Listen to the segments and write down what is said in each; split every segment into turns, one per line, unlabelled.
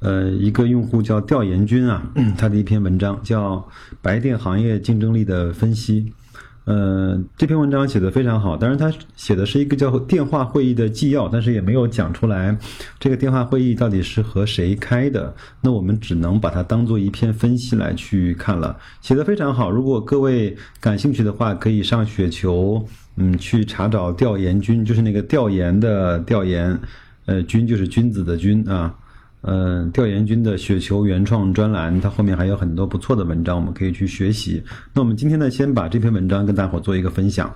呃，一个用户叫调研君啊，他的一篇文章叫《白电行业竞争力的分析》。呃，这篇文章写的非常好，当然他写的是一个叫电话会议的纪要，但是也没有讲出来这个电话会议到底是和谁开的。那我们只能把它当做一篇分析来去看了，写的非常好。如果各位感兴趣的话，可以上雪球，嗯，去查找调研君，就是那个调研的调研，呃，君就是君子的君啊。嗯，调研君的雪球原创专栏，它后面还有很多不错的文章，我们可以去学习。那我们今天呢，先把这篇文章跟大伙做一个分享。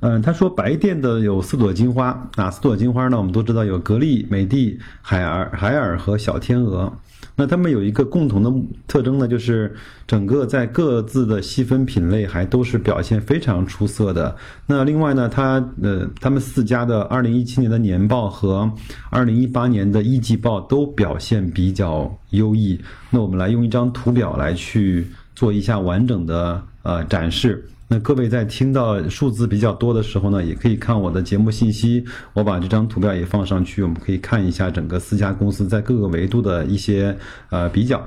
嗯，他说白电的有四朵金花，哪四朵金花呢？我们都知道有格力、美的、海尔、海尔和小天鹅。那他们有一个共同的特征呢，就是整个在各自的细分品类还都是表现非常出色的。那另外呢，它呃，他们四家的二零一七年的年报和二零一八年的一季报都表现比较优异。那我们来用一张图表来去做一下完整的呃展示。那各位在听到数字比较多的时候呢，也可以看我的节目信息，我把这张图表也放上去，我们可以看一下整个四家公司在各个维度的一些呃比较。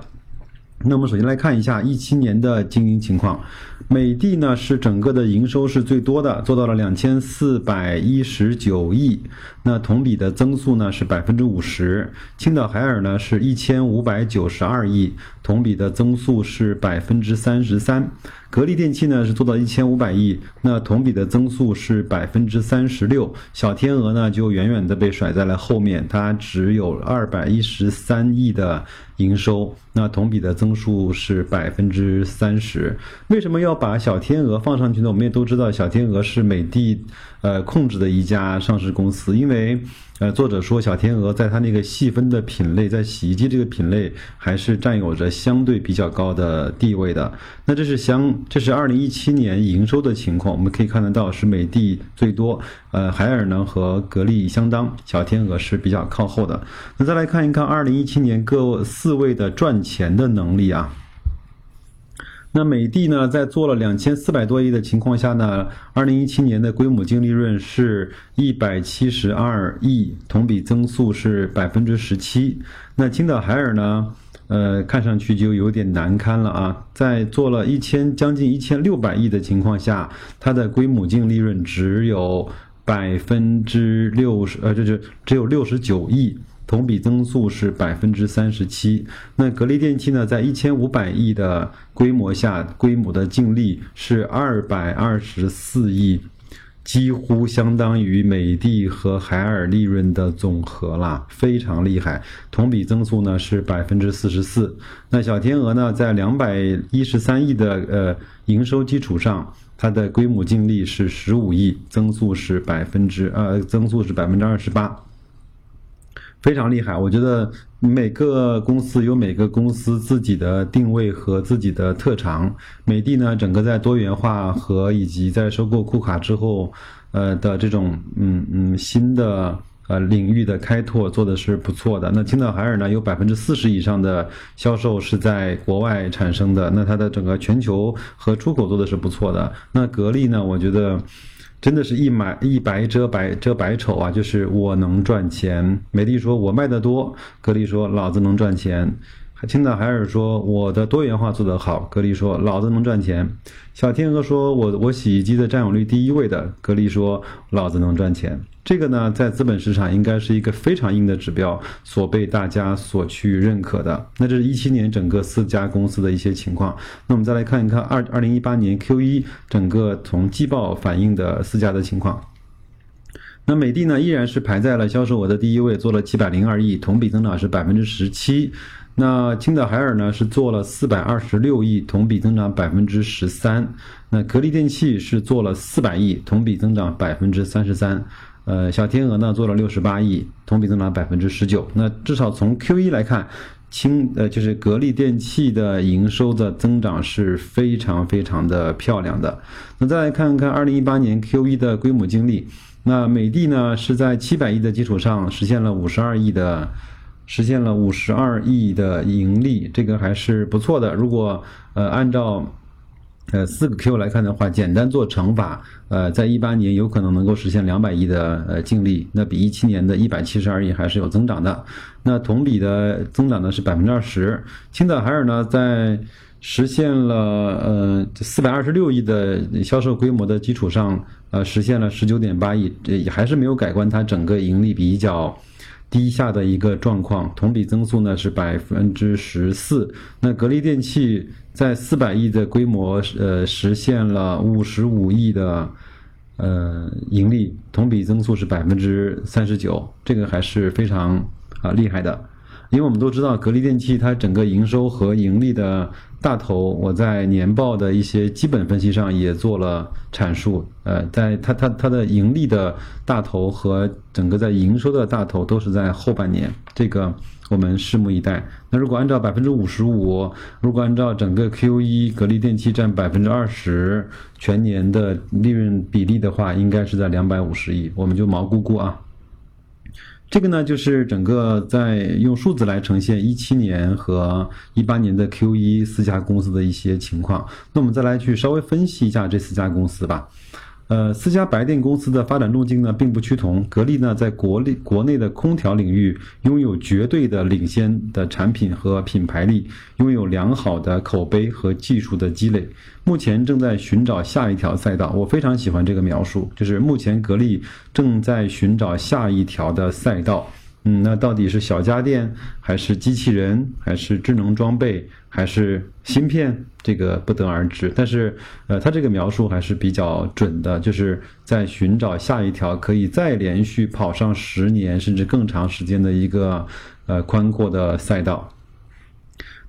那么首先来看一下一七年的经营情况，美的呢是整个的营收是最多的，做到了两千四百一十九亿，那同比的增速呢是百分之五十。青岛海尔呢是一千五百九十二亿，同比的增速是百分之三十三。格力电器呢是做到一千五百亿，那同比的增速是百分之三十六。小天鹅呢就远远的被甩在了后面，它只有二百一十三亿的营收，那同比的增速是百分之三十。为什么要把小天鹅放上去呢？我们也都知道，小天鹅是美的呃控制的一家上市公司，因为。呃，作者说小天鹅在它那个细分的品类，在洗衣机这个品类还是占有着相对比较高的地位的。那这是相，这是二零一七年营收的情况，我们可以看得到是美的最多，呃，海尔呢和格力相当，小天鹅是比较靠后的。那再来看一看二零一七年各四位的赚钱的能力啊。那美的呢，在做了两千四百多亿的情况下呢，二零一七年的规模净利润是一百七十二亿，同比增速是百分之十七。那青岛海尔呢，呃，看上去就有点难堪了啊，在做了一千将近一千六百亿的情况下，它的规模净利润只有百分之六十，呃，这就只有六十九亿。同比增速是百分之三十七。那格力电器呢，在一千五百亿的规模下，规模的净利是二百二十四亿，几乎相当于美的和海尔利润的总和了，非常厉害。同比增速呢是百分之四十四。那小天鹅呢，在两百一十三亿的呃营收基础上，它的规模净利是十五亿，增速是百分之呃增速是百分之二十八。非常厉害，我觉得每个公司有每个公司自己的定位和自己的特长。美的呢，整个在多元化和以及在收购库卡之后，呃的这种嗯嗯新的呃领域的开拓做的是不错的。那青岛海尔呢，有百分之四十以上的销售是在国外产生的，那它的整个全球和出口做的是不错的。那格力呢，我觉得。真的是一买一白遮百遮百丑啊！就是我能赚钱。美丽说，我卖的多；格力说，老子能赚钱。青岛海尔说，我的多元化做得好；格力说，老子能赚钱。小天鹅说，我我洗衣机的占有率第一位的；格力说，老子能赚钱。这个呢，在资本市场应该是一个非常硬的指标，所被大家所去认可的。那这是一七年整个四家公司的一些情况。那我们再来看一看二二零一八年 Q 一整个从季报反映的四家的情况。那美的呢，依然是排在了销售额的第一位，做了七百零二亿，同比增长是百分之十七。那青岛海尔呢，是做了四百二十六亿，同比增长百分之十三。那格力电器是做了四百亿，同比增长百分之三十三。呃，小天鹅呢做了六十八亿，同比增长百分之十九。那至少从 Q 一来看，青呃就是格力电器的营收的增长是非常非常的漂亮的。那再来看看二零一八年 Q 一的规模经历，那美的呢是在七百亿的基础上实现了五十二亿的。实现了五十二亿的盈利，这个还是不错的。如果呃按照呃四个 Q 来看的话，简单做乘法，呃，在一八年有可能能够实现两百亿的呃净利，那比一七年的一百七十二亿还是有增长的。那同比的增长呢是百分之二十。青岛海尔呢在实现了呃四百二十六亿的销售规模的基础上，呃实现了十九点八亿，这也还是没有改观它整个盈利比较。低下的一个状况，同比增速呢是百分之十四。那格力电器在四百亿的规模，呃，实现了五十五亿的呃盈利，同比增速是百分之三十九，这个还是非常啊厉害的。因为我们都知道，格力电器它整个营收和盈利的大头，我在年报的一些基本分析上也做了阐述。呃，在它它它的盈利的大头和整个在营收的大头都是在后半年，这个我们拭目以待。那如果按照百分之五十五，如果按照整个 Q 一格力电器占百分之二十全年的利润比例的话，应该是在两百五十亿，我们就毛估估啊。这个呢，就是整个在用数字来呈现一七年和一八年的 Q 一四家公司的一些情况。那我们再来去稍微分析一下这四家公司吧。呃，四家白电公司的发展路径呢，并不趋同。格力呢，在国力国内的空调领域拥有绝对的领先的产品和品牌力，拥有良好的口碑和技术的积累。目前正在寻找下一条赛道。我非常喜欢这个描述，就是目前格力正在寻找下一条的赛道。嗯，那到底是小家电，还是机器人，还是智能装备，还是芯片？这个不得而知。但是，呃，他这个描述还是比较准的，就是在寻找下一条可以再连续跑上十年甚至更长时间的一个呃宽阔的赛道。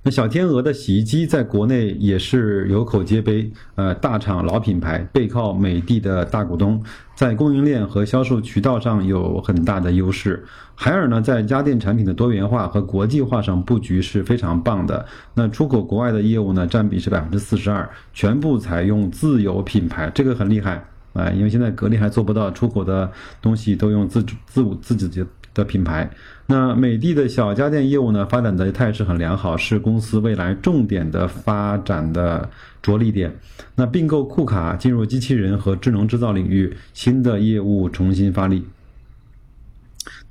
那小天鹅的洗衣机在国内也是有口皆碑，呃，大厂老品牌，背靠美的的大股东，在供应链和销售渠道上有很大的优势。海尔呢，在家电产品的多元化和国际化上布局是非常棒的。那出口国外的业务呢，占比是百分之四十二，全部采用自有品牌，这个很厉害啊！因为现在格力还做不到出口的东西都用自主、自我、自己的。的品牌，那美的的小家电业务呢，发展的态势很良好，是公司未来重点的发展的着力点。那并购库卡进入机器人和智能制造领域，新的业务重新发力。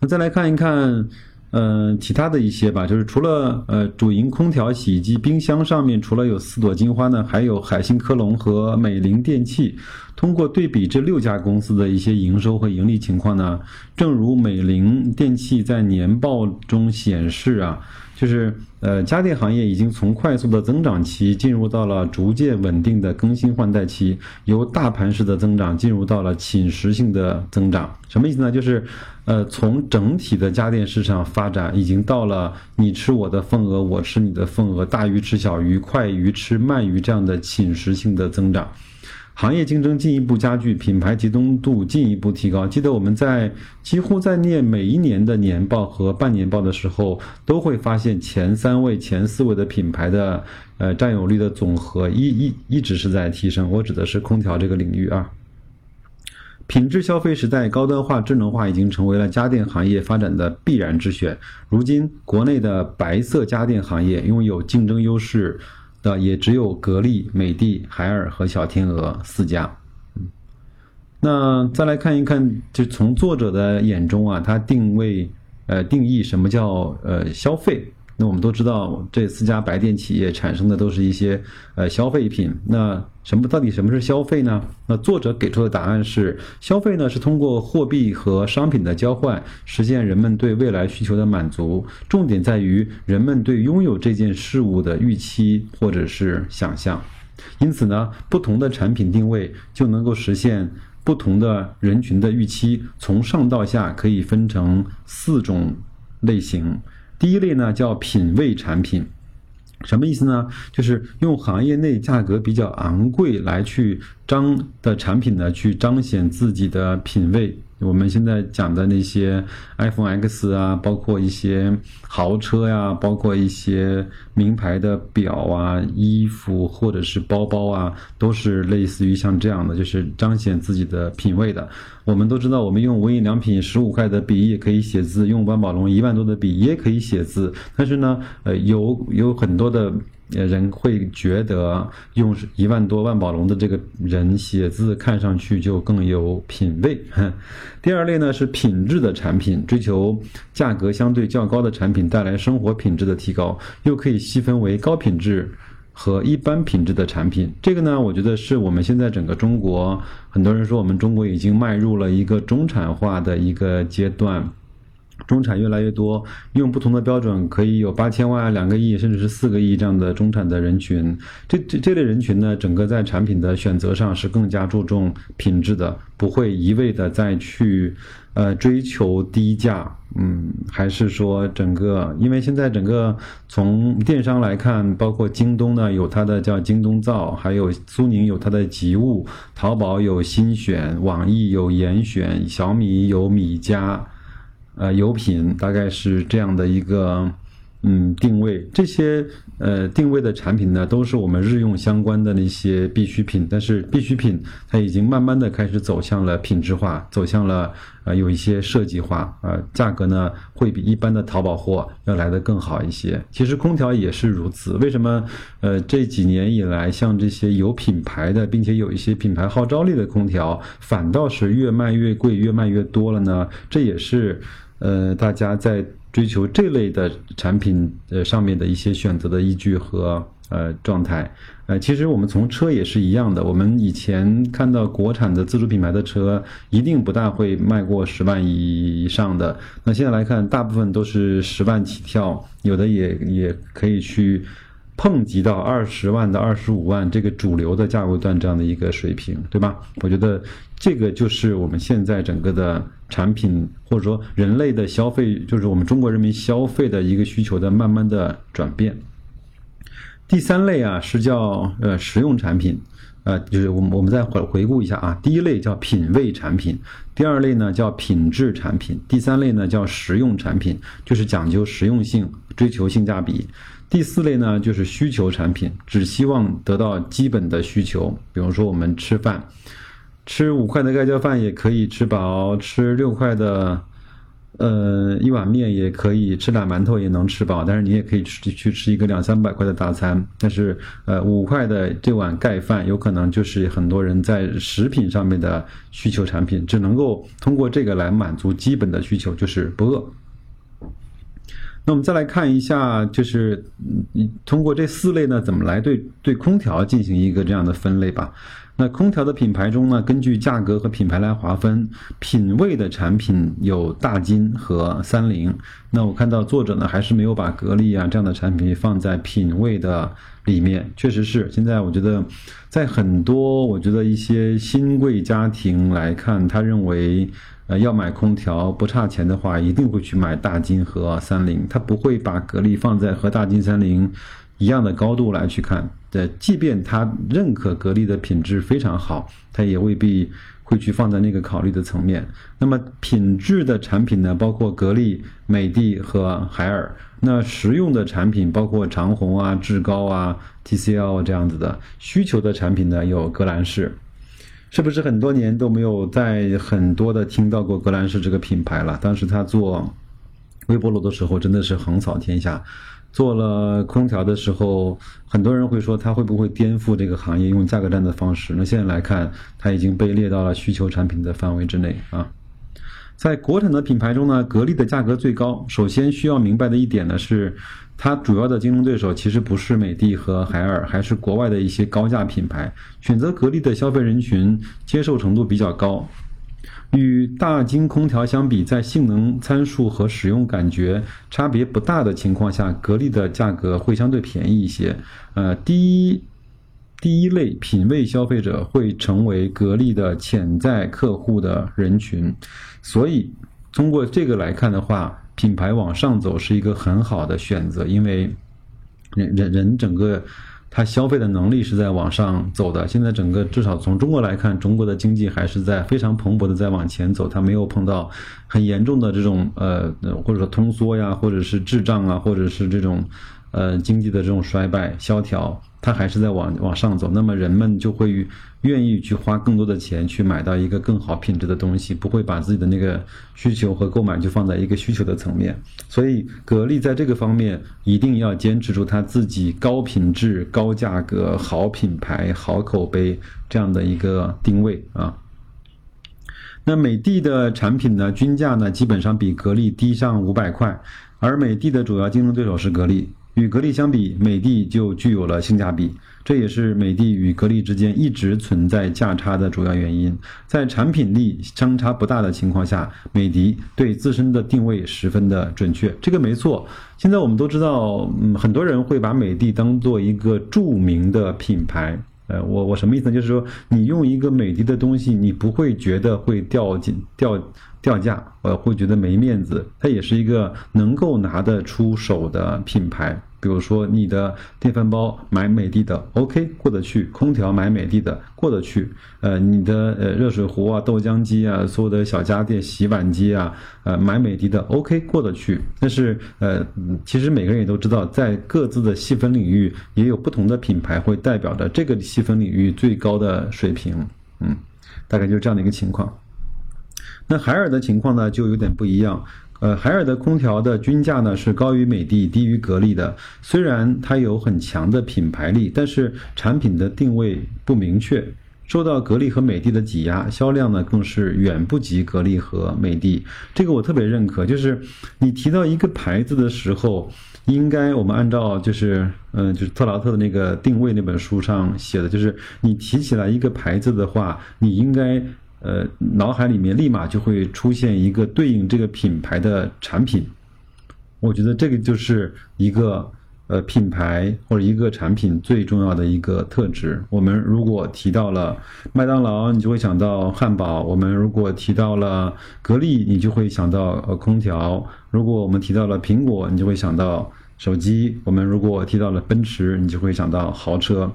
那再来看一看。嗯，其他的一些吧，就是除了呃主营空调、洗衣机、冰箱上面，除了有四朵金花呢，还有海信科龙和美菱电器。通过对比这六家公司的一些营收和盈利情况呢，正如美菱电器在年报中显示啊。就是呃，家电行业已经从快速的增长期进入到了逐渐稳定的更新换代期，由大盘式的增长进入到了侵蚀性的增长。什么意思呢？就是，呃，从整体的家电市场发展已经到了你吃我的份额，我吃你的份额，大鱼吃小鱼，快鱼吃慢鱼这样的侵蚀性的增长。行业竞争进一步加剧，品牌集中度进一步提高。记得我们在几乎在念每一年的年报和半年报的时候，都会发现前三位、前四位的品牌的呃占有率的总和一一一直是在提升。我指的是空调这个领域啊。品质消费时代，高端化、智能化已经成为了家电行业发展的必然之选。如今，国内的白色家电行业拥有竞争优势。那也只有格力、美的、海尔和小天鹅四家。嗯，那再来看一看，就从作者的眼中啊，他定位呃定义什么叫呃消费。那我们都知道，这四家白电企业产生的都是一些呃消费品。那什么到底什么是消费呢？那作者给出的答案是，消费呢是通过货币和商品的交换，实现人们对未来需求的满足。重点在于人们对拥有这件事物的预期或者是想象。因此呢，不同的产品定位就能够实现不同的人群的预期。从上到下可以分成四种类型。第一类呢叫品味产品，什么意思呢？就是用行业内价格比较昂贵来去彰的产品呢，去彰显自己的品味我们现在讲的那些 iPhone X 啊，包括一些豪车呀，包括一些名牌的表啊、衣服或者是包包啊，都是类似于像这样的，就是彰显自己的品味的。我们都知道，我们用无印良品十五块的笔也可以写字，用万宝龙一万多的笔也可以写字，但是呢，呃，有有很多的。人会觉得用一万多万宝龙的这个人写字看上去就更有品味。第二类呢是品质的产品，追求价格相对较高的产品带来生活品质的提高，又可以细分为高品质和一般品质的产品。这个呢，我觉得是我们现在整个中国很多人说我们中国已经迈入了一个中产化的一个阶段。中产越来越多，用不同的标准可以有八千万、两个亿，甚至是四个亿这样的中产的人群。这这这类人群呢，整个在产品的选择上是更加注重品质的，不会一味的再去呃追求低价。嗯，还是说整个，因为现在整个从电商来看，包括京东呢有它的叫京东造，还有苏宁有它的极物，淘宝有新选，网易有严选，小米有米家。呃，油品大概是这样的一个嗯定位，这些呃定位的产品呢，都是我们日用相关的那些必需品。但是必需品它已经慢慢的开始走向了品质化，走向了呃有一些设计化，呃价格呢会比一般的淘宝货要来的更好一些。其实空调也是如此。为什么呃这几年以来，像这些有品牌的，并且有一些品牌号召力的空调，反倒是越卖越贵，越卖越多了呢？这也是。呃，大家在追求这类的产品呃上面的一些选择的依据和呃状态，呃，其实我们从车也是一样的。我们以前看到国产的自主品牌的车，一定不大会卖过十万以上的。那现在来看，大部分都是十万起跳，有的也也可以去。碰及到二十万到二十五万这个主流的价位段这样的一个水平，对吧？我觉得这个就是我们现在整个的产品或者说人类的消费，就是我们中国人民消费的一个需求的慢慢的转变。第三类啊是叫呃实用产品，呃就是我们我们再回回顾一下啊，第一类叫品味产品，第二类呢叫品质产品，第三类呢叫实用产品，就是讲究实用性，追求性价比。第四类呢，就是需求产品，只希望得到基本的需求。比如说，我们吃饭，吃五块的盖浇饭也可以吃饱，吃六块的，呃，一碗面也可以吃俩馒头也能吃饱。但是你也可以去去吃一个两三百块的大餐。但是，呃，五块的这碗盖饭，有可能就是很多人在食品上面的需求产品，只能够通过这个来满足基本的需求，就是不饿。那我们再来看一下，就是你通过这四类呢，怎么来对对空调进行一个这样的分类吧？那空调的品牌中呢，根据价格和品牌来划分，品味的产品有大金和三菱。那我看到作者呢，还是没有把格力啊这样的产品放在品味的里面。确实是，现在我觉得，在很多我觉得一些新贵家庭来看，他认为。呃，要买空调不差钱的话，一定会去买大金和三菱，他不会把格力放在和大金、三菱一样的高度来去看。的，即便他认可格力的品质非常好，他也未必会去放在那个考虑的层面。那么品质的产品呢，包括格力、美的和海尔；那实用的产品包括长虹啊、志高啊、TCL 这样子的；需求的产品呢，有格兰仕。是不是很多年都没有在很多的听到过格兰仕这个品牌了？当时他做微波炉的时候真的是横扫天下，做了空调的时候，很多人会说它会不会颠覆这个行业，用价格战的方式？那现在来看，它已经被列到了需求产品的范围之内啊。在国产的品牌中呢，格力的价格最高。首先需要明白的一点呢是。它主要的竞争对手其实不是美的和海尔，还是国外的一些高价品牌。选择格力的消费人群接受程度比较高。与大金空调相比，在性能参数和使用感觉差别不大的情况下，格力的价格会相对便宜一些。呃，第一第一类品味消费者会成为格力的潜在客户的人群，所以通过这个来看的话。品牌往上走是一个很好的选择，因为人人人整个它消费的能力是在往上走的。现在整个至少从中国来看，中国的经济还是在非常蓬勃的在往前走，它没有碰到很严重的这种呃或者说通缩呀，或者是滞胀啊，或者是这种呃经济的这种衰败萧条。它还是在往往上走，那么人们就会愿意去花更多的钱去买到一个更好品质的东西，不会把自己的那个需求和购买就放在一个需求的层面。所以，格力在这个方面一定要坚持住它自己高品质、高价格、好品牌、好口碑这样的一个定位啊。那美的的产品呢，均价呢基本上比格力低上五百块，而美的的主要竞争对手是格力。与格力相比，美的就具有了性价比，这也是美的与格力之间一直存在价差的主要原因。在产品力相差不大的情况下，美的对自身的定位十分的准确，这个没错。现在我们都知道，嗯，很多人会把美的当做一个著名的品牌。呃，我我什么意思呢？就是说，你用一个美的的东西，你不会觉得会掉进掉。掉价，呃，会觉得没面子。它也是一个能够拿得出手的品牌。比如说，你的电饭煲买美的的，OK 过得去；空调买美的的过得去。呃，你的呃热水壶啊、豆浆机啊、所有的小家电、洗碗机啊，呃买美的的，OK 过得去。但是呃，其实每个人也都知道，在各自的细分领域，也有不同的品牌会代表着这个细分领域最高的水平。嗯，大概就是这样的一个情况。那海尔的情况呢，就有点不一样。呃，海尔的空调的均价呢是高于美的、低于格力的。虽然它有很强的品牌力，但是产品的定位不明确，受到格力和美的的挤压，销量呢更是远不及格力和美的。这个我特别认可，就是你提到一个牌子的时候，应该我们按照就是嗯，就是特劳特的那个定位那本书上写的，就是你提起来一个牌子的话，你应该。呃，脑海里面立马就会出现一个对应这个品牌的产品，我觉得这个就是一个呃品牌或者一个产品最重要的一个特质。我们如果提到了麦当劳，你就会想到汉堡；我们如果提到了格力，你就会想到呃空调；如果我们提到了苹果，你就会想到。手机，我们如果提到了奔驰，你就会想到豪车。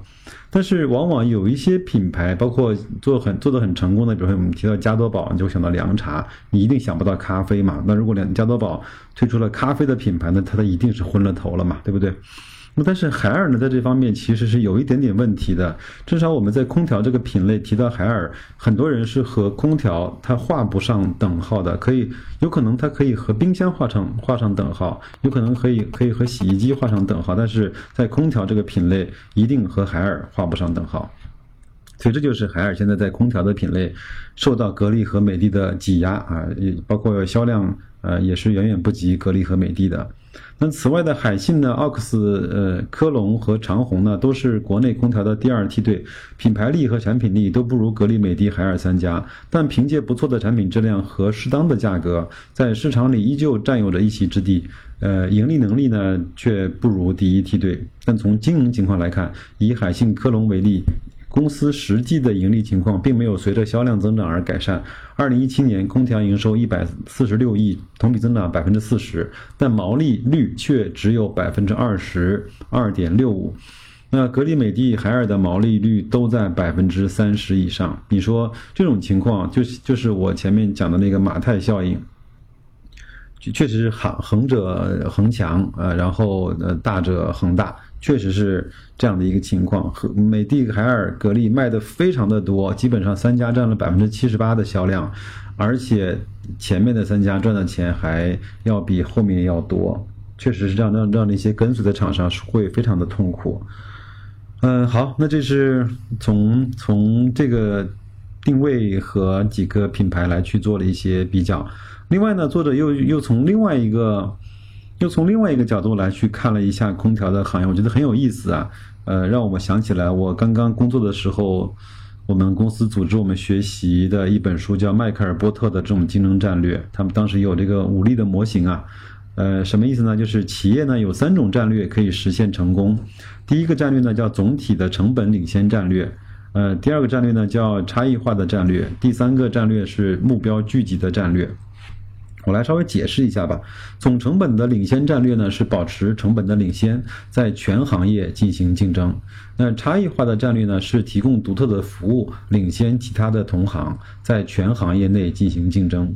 但是，往往有一些品牌，包括做很做的很成功的，比如说我们提到加多宝，你就会想到凉茶，你一定想不到咖啡嘛。那如果凉加多宝推出了咖啡的品牌，呢它的一定是昏了头了嘛，对不对？那但是海尔呢，在这方面其实是有一点点问题的。至少我们在空调这个品类提到海尔，很多人是和空调它画不上等号的。可以，有可能它可以和冰箱画上画上等号，有可能可以可以和洗衣机画上等号，但是在空调这个品类，一定和海尔画不上等号。所以这就是海尔现在在空调的品类受到格力和美的的挤压啊，也包括销量呃也是远远不及格力和美的的。那此外的海信呢、奥克斯、呃科龙和长虹呢，都是国内空调的第二梯队，品牌力和产品力都不如格力、美的、海尔三家，但凭借不错的产品质量和适当的价格，在市场里依旧占有着一席之地。呃，盈利能力呢却不如第一梯队，但从经营情况来看，以海信、科龙为例。公司实际的盈利情况并没有随着销量增长而改善。二零一七年空调营收一百四十六亿，同比增长百分之四十，但毛利率却只有百分之二十二点六五。那格力、美的、海尔的毛利率都在百分之三十以上。你说这种情况，就是就是我前面讲的那个马太效应，确实是横横者恒强，呃，然后呃大者恒大。确实是这样的一个情况，和美的、海尔、格力卖的非常的多，基本上三家占了百分之七十八的销量，而且前面的三家赚的钱还要比后面要多，确实是这样，让让那些跟随的厂商是会非常的痛苦。嗯，好，那这是从从这个定位和几个品牌来去做了一些比较，另外呢，作者又又从另外一个。又从另外一个角度来去看了一下空调的行业，我觉得很有意思啊。呃，让我们想起来我刚刚工作的时候，我们公司组织我们学习的一本书叫迈克尔波特的这种竞争战略。他们当时有这个武力的模型啊。呃，什么意思呢？就是企业呢有三种战略可以实现成功。第一个战略呢叫总体的成本领先战略。呃，第二个战略呢叫差异化的战略。第三个战略是目标聚集的战略。我来稍微解释一下吧。总成本的领先战略呢，是保持成本的领先，在全行业进行竞争。那差异化的战略呢，是提供独特的服务，领先其他的同行，在全行业内进行竞争。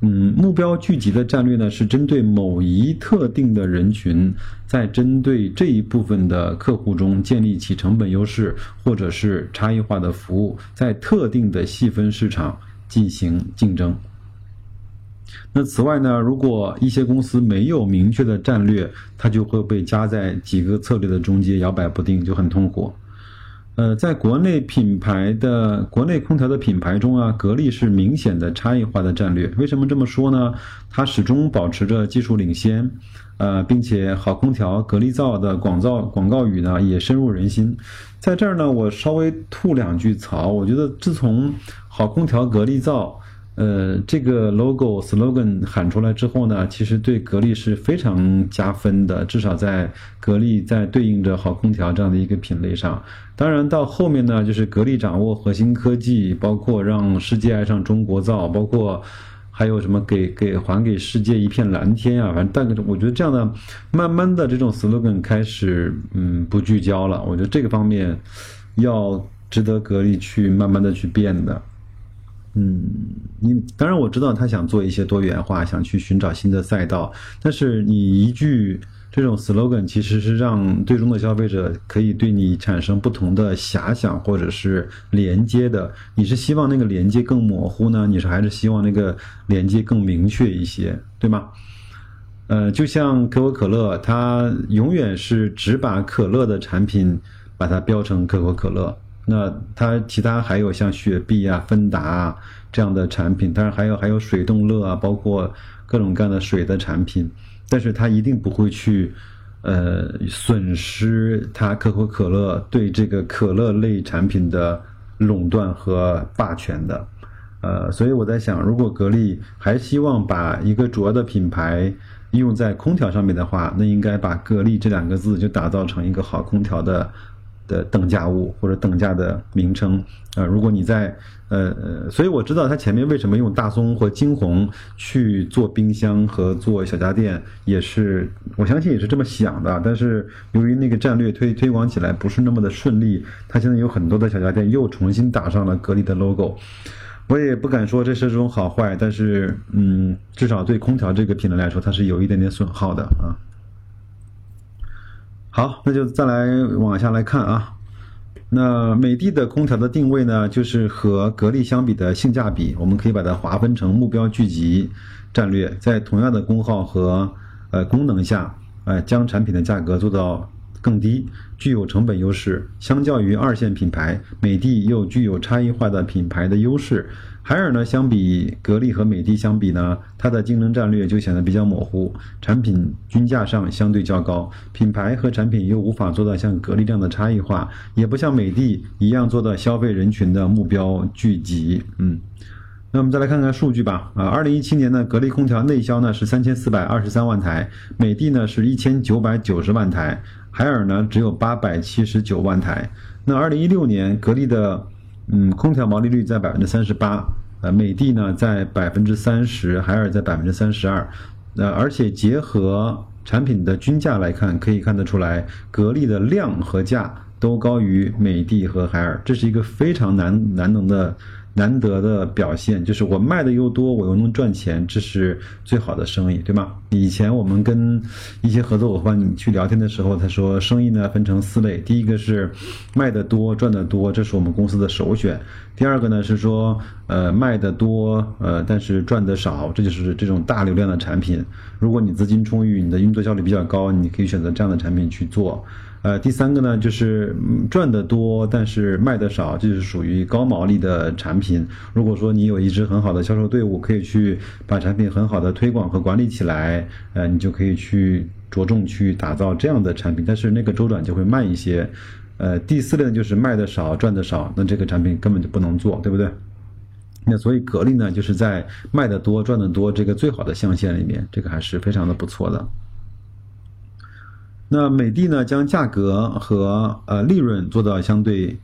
嗯，目标聚集的战略呢，是针对某一特定的人群，在针对这一部分的客户中建立起成本优势，或者是差异化的服务，在特定的细分市场进行竞争。那此外呢，如果一些公司没有明确的战略，它就会被夹在几个策略的中间，摇摆不定，就很痛苦。呃，在国内品牌的国内空调的品牌中啊，格力是明显的差异化的战略。为什么这么说呢？它始终保持着技术领先，呃，并且好空调格力造的广造广告语呢也深入人心。在这儿呢，我稍微吐两句槽。我觉得自从好空调格力造。呃，这个 logo slogan 喊出来之后呢，其实对格力是非常加分的，至少在格力在对应着好空调这样的一个品类上。当然到后面呢，就是格力掌握核心科技，包括让世界爱上中国造，包括还有什么给给还给世界一片蓝天啊，反正大概我觉得这样的慢慢的这种 slogan 开始嗯不聚焦了。我觉得这个方面要值得格力去慢慢的去变的。嗯，你当然我知道他想做一些多元化，想去寻找新的赛道，但是你一句这种 slogan 其实是让最终的消费者可以对你产生不同的遐想或者是连接的。你是希望那个连接更模糊呢？你是还是希望那个连接更明确一些，对吗？呃，就像可口可乐，它永远是只把可乐的产品把它标成可口可乐。那它其他还有像雪碧啊、芬达啊这样的产品，当然还有还有水冻乐啊，包括各种各样的水的产品，但是它一定不会去，呃，损失它可口可乐对这个可乐类产品的垄断和霸权的，呃，所以我在想，如果格力还希望把一个主要的品牌用在空调上面的话，那应该把格力这两个字就打造成一个好空调的。的等价物或者等价的名称啊，如果你在呃，所以我知道它前面为什么用大松或金红去做冰箱和做小家电，也是我相信也是这么想的。但是由于那个战略推推广起来不是那么的顺利，它现在有很多的小家电又重新打上了格力的 logo。我也不敢说这是种好坏，但是嗯，至少对空调这个品类来说，它是有一点点损耗的啊。好，那就再来往下来看啊。那美的的空调的定位呢，就是和格力相比的性价比，我们可以把它划分成目标聚集战略，在同样的功耗和呃功能下，呃将产品的价格做到更低，具有成本优势。相较于二线品牌，美的又具有差异化的品牌的优势。海尔呢，相比格力和美的相比呢，它的竞争战略就显得比较模糊，产品均价上相对较高，品牌和产品又无法做到像格力这样的差异化，也不像美的一样做到消费人群的目标聚集。嗯，那我们再来看看数据吧。啊，二零一七年呢，格力空调内销呢是三千四百二十三万台，美的呢是一千九百九十万台，海尔呢只有八百七十九万台。那二零一六年，格力的嗯，空调毛利率在百分之三十八，呃，美的呢在百分之三十，海尔在百分之三十二，呃，而且结合产品的均价来看，可以看得出来，格力的量和价都高于美的和海尔，这是一个非常难难能的。难得的表现就是我卖的又多，我又能赚钱，这是最好的生意，对吗？以前我们跟一些合作伙伴去聊天的时候，他说生意呢分成四类，第一个是卖的多赚的多，这是我们公司的首选；第二个呢是说呃卖的多呃但是赚的少，这就是这种大流量的产品。如果你资金充裕，你的运作效率比较高，你可以选择这样的产品去做。呃，第三个呢，就是赚得多，但是卖得少，就是属于高毛利的产品。如果说你有一支很好的销售队伍，可以去把产品很好的推广和管理起来，呃，你就可以去着重去打造这样的产品，但是那个周转就会慢一些。呃，第四类呢，就是卖的少，赚的少，那这个产品根本就不能做，对不对？那所以格力呢，就是在卖的多、赚的多这个最好的象限里面，这个还是非常的不错的。那美的呢，将价格和呃利润做到相对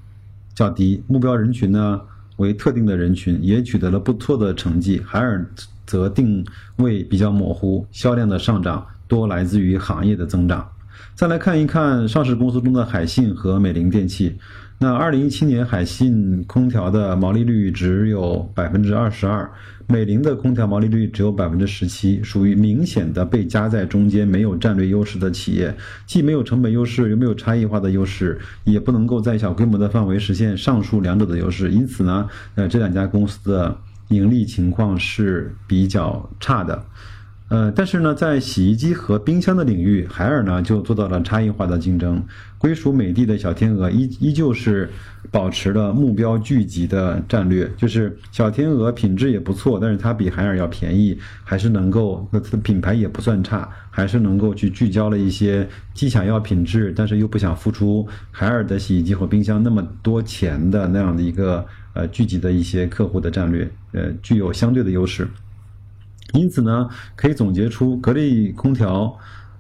较低，目标人群呢为特定的人群，也取得了不错的成绩。海尔则定位比较模糊，销量的上涨多来自于行业的增长。再来看一看上市公司中的海信和美菱电器。那二零一七年海信空调的毛利率只有百分之二十二，美菱的空调毛利率只有百分之十七，属于明显的被夹在中间、没有战略优势的企业，既没有成本优势，又没有差异化的优势，也不能够在小规模的范围实现上述两者的优势。因此呢，呃，这两家公司的盈利情况是比较差的。呃，但是呢，在洗衣机和冰箱的领域，海尔呢就做到了差异化的竞争。归属美的的小天鹅依依旧是保持了目标聚集的战略，就是小天鹅品质也不错，但是它比海尔要便宜，还是能够，它的品牌也不算差，还是能够去聚焦了一些既想要品质，但是又不想付出海尔的洗衣机和冰箱那么多钱的那样的一个呃聚集的一些客户的战略，呃，具有相对的优势。因此呢，可以总结出格力空调，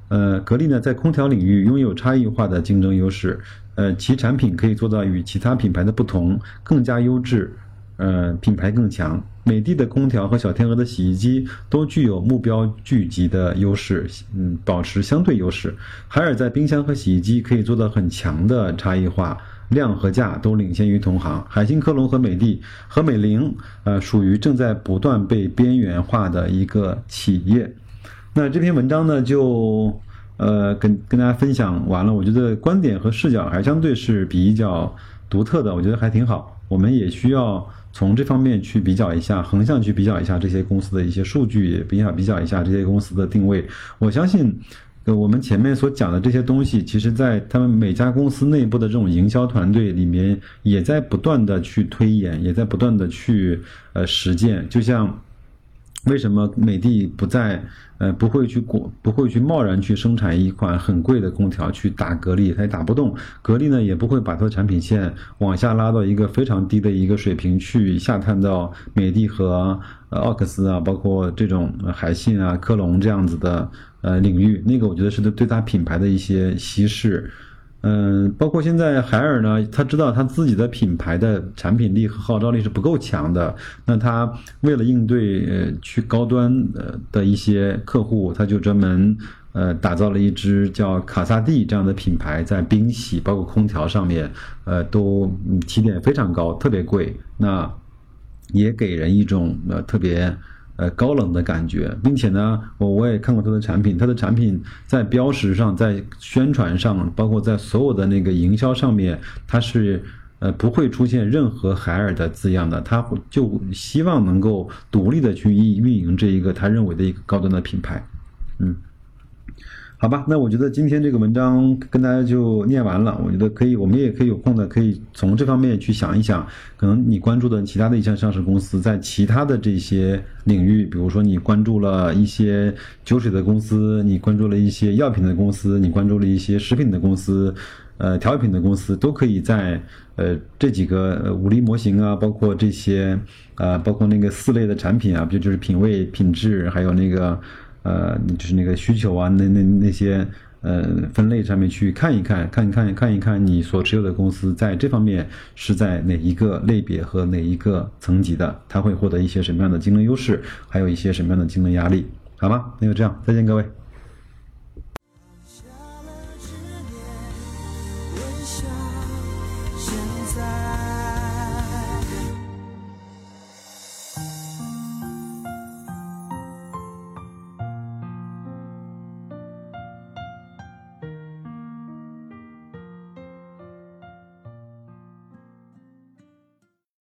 呃，格力呢在空调领域拥有差异化的竞争优势，呃，其产品可以做到与其他品牌的不同，更加优质，呃，品牌更强。美的的空调和小天鹅的洗衣机都具有目标聚集的优势，嗯，保持相对优势。海尔在冰箱和洗衣机可以做到很强的差异化。量和价都领先于同行，海信科龙和美的和美菱，呃，属于正在不断被边缘化的一个企业。那这篇文章呢，就呃跟跟大家分享完了。我觉得观点和视角还相对是比较独特的，我觉得还挺好。我们也需要从这方面去比较一下，横向去比较一下这些公司的一些数据，也比较比较一下这些公司的定位。我相信。呃，我们前面所讲的这些东西，其实，在他们每家公司内部的这种营销团队里面，也在不断的去推演，也在不断的去呃实践。就像为什么美的不在呃不会去过不会去贸然去生产一款很贵的空调去打格力，它也打不动。格力呢，也不会把它的产品线往下拉到一个非常低的一个水平去下探到美的和奥克斯啊，包括这种海信啊、科龙这样子的。呃，领域那个我觉得是对对它品牌的一些稀释，嗯，包括现在海尔呢，他知道他自己的品牌的产品力和号召力是不够强的，那他为了应对呃去高端呃的一些客户，他就专门呃打造了一支叫卡萨帝这样的品牌，在冰洗包括空调上面，呃都起点非常高，特别贵，那也给人一种呃特别。呃，高冷的感觉，并且呢，我我也看过它的产品，它的产品在标识上、在宣传上，包括在所有的那个营销上面，它是呃不会出现任何海尔的字样的，它就希望能够独立的去运运营这一个他认为的一个高端的品牌，嗯。好吧，那我觉得今天这个文章跟大家就念完了。我觉得可以，我们也可以有空的，可以从这方面去想一想，可能你关注的其他的一些上市公司在其他的这些领域，比如说你关注了一些酒水的公司，你关注了一些药品的公司，你关注了一些食品的公司，呃，调味品的公司，都可以在呃这几个五力模型啊，包括这些啊，包括那个四类的产品啊，比如就是品味、品质，还有那个。呃，就是那个需求啊，那那那些呃分类上面去看一看，看一看，看一看你所持有的公司在这方面是在哪一个类别和哪一个层级的，它会获得一些什么样的竞争优势，还有一些什么样的竞争压力，好吗？那就这样，再见各位。